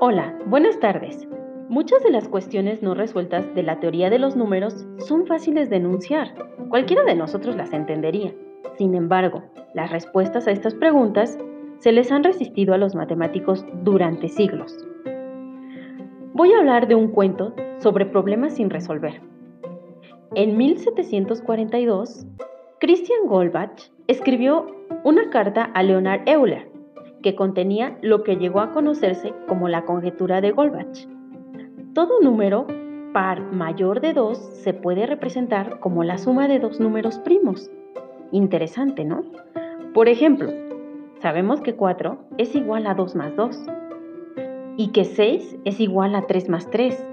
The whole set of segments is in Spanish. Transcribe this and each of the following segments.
Hola, buenas tardes. Muchas de las cuestiones no resueltas de la teoría de los números son fáciles de enunciar. Cualquiera de nosotros las entendería. Sin embargo, las respuestas a estas preguntas se les han resistido a los matemáticos durante siglos. Voy a hablar de un cuento sobre problemas sin resolver. En 1742, Christian Goldbach escribió una carta a Leonard Euler, que contenía lo que llegó a conocerse como la conjetura de Goldbach. Todo número par mayor de 2 se puede representar como la suma de dos números primos. Interesante, ¿no? Por ejemplo, sabemos que 4 es igual a 2 más 2, y que 6 es igual a 3 más 3,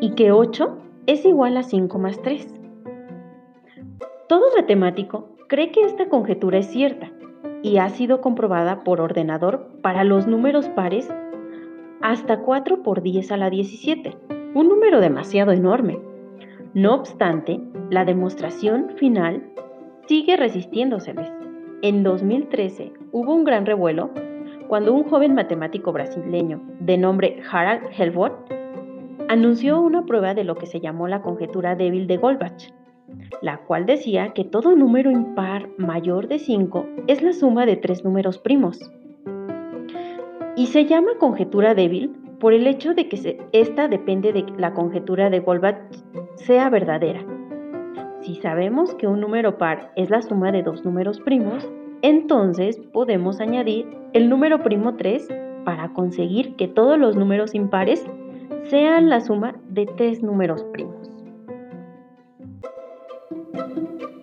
y que 8 es igual a 5 más 3. Todo matemático cree que esta conjetura es cierta, y ha sido comprobada por ordenador para los números pares hasta 4 por 10 a la 17, un número demasiado enorme. No obstante, la demostración final sigue resistiéndoseles. En 2013 hubo un gran revuelo cuando un joven matemático brasileño de nombre Harald Helvort anunció una prueba de lo que se llamó la conjetura débil de Goldbach, la cual decía que todo número impar mayor de 5 es la suma de tres números primos. Y se llama conjetura débil por el hecho de que esta depende de que la conjetura de Goldbach sea verdadera. Si sabemos que un número par es la suma de dos números primos, entonces podemos añadir el número primo 3 para conseguir que todos los números impares sean la suma de tres números primos. thank you